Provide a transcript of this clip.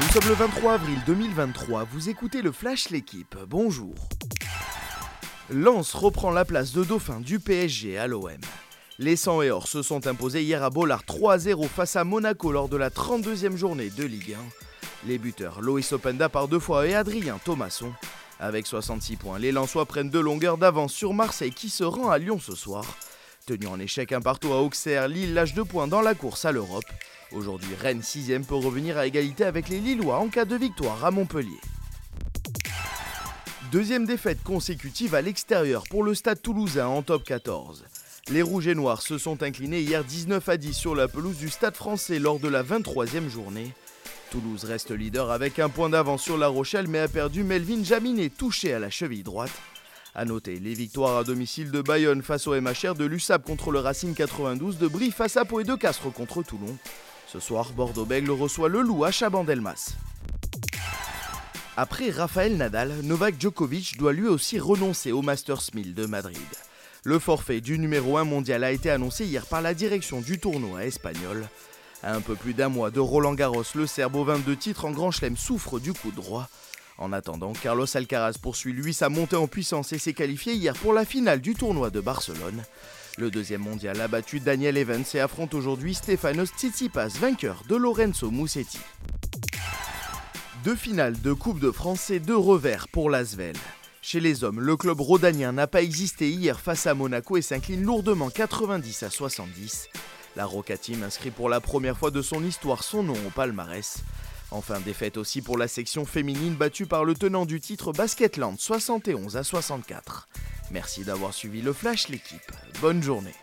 Nous sommes le 23 avril 2023, vous écoutez le Flash L'équipe, bonjour. Lens reprend la place de dauphin du PSG à l'OM. Les 100 et or se sont imposés hier à Bollard 3-0 face à Monaco lors de la 32e journée de Ligue 1. Les buteurs Loïs Openda par deux fois et Adrien Thomasson. Avec 66 points, les Lensois prennent deux longueurs d'avance sur Marseille qui se rend à Lyon ce soir. Tenu en échec un partout à Auxerre, Lille lâche deux points dans la course à l'Europe. Aujourd'hui, Rennes 6ème peut revenir à égalité avec les Lillois en cas de victoire à Montpellier. Deuxième défaite consécutive à l'extérieur pour le stade toulousain en top 14. Les Rouges et Noirs se sont inclinés hier 19 à 10 sur la pelouse du stade français lors de la 23e journée. Toulouse reste leader avec un point d'avance sur La Rochelle mais a perdu Melvin Jaminet touché à la cheville droite. A noter les victoires à domicile de Bayonne face au MHR de l'USAP contre le Racing 92, de Brie face à Pau et de Castres contre Toulon. Ce soir, Bordeaux-Bègle reçoit le Loup à Chabandelmas. Après Rafael Nadal, Novak Djokovic doit lui aussi renoncer au Masters 1000 de Madrid. Le forfait du numéro 1 mondial a été annoncé hier par la direction du tournoi espagnol. À un peu plus d'un mois de Roland Garros, le Serbe au 22 titres en Grand Chelem souffre du coup droit. En attendant, Carlos Alcaraz poursuit lui sa montée en puissance et s'est qualifié hier pour la finale du tournoi de Barcelone. Le deuxième mondial a battu Daniel Evans et affronte aujourd'hui Stefanos Tsitsipas, vainqueur de Lorenzo Musetti. Deux finales de Coupe de France et deux revers pour l'Asvel. Chez les hommes, le club rhodanien n'a pas existé hier face à Monaco et s'incline lourdement 90 à 70. La Roca Team inscrit pour la première fois de son histoire son nom au palmarès. Enfin, défaite aussi pour la section féminine battue par le tenant du titre Basketland 71 à 64. Merci d'avoir suivi le Flash l'équipe. Bonne journée.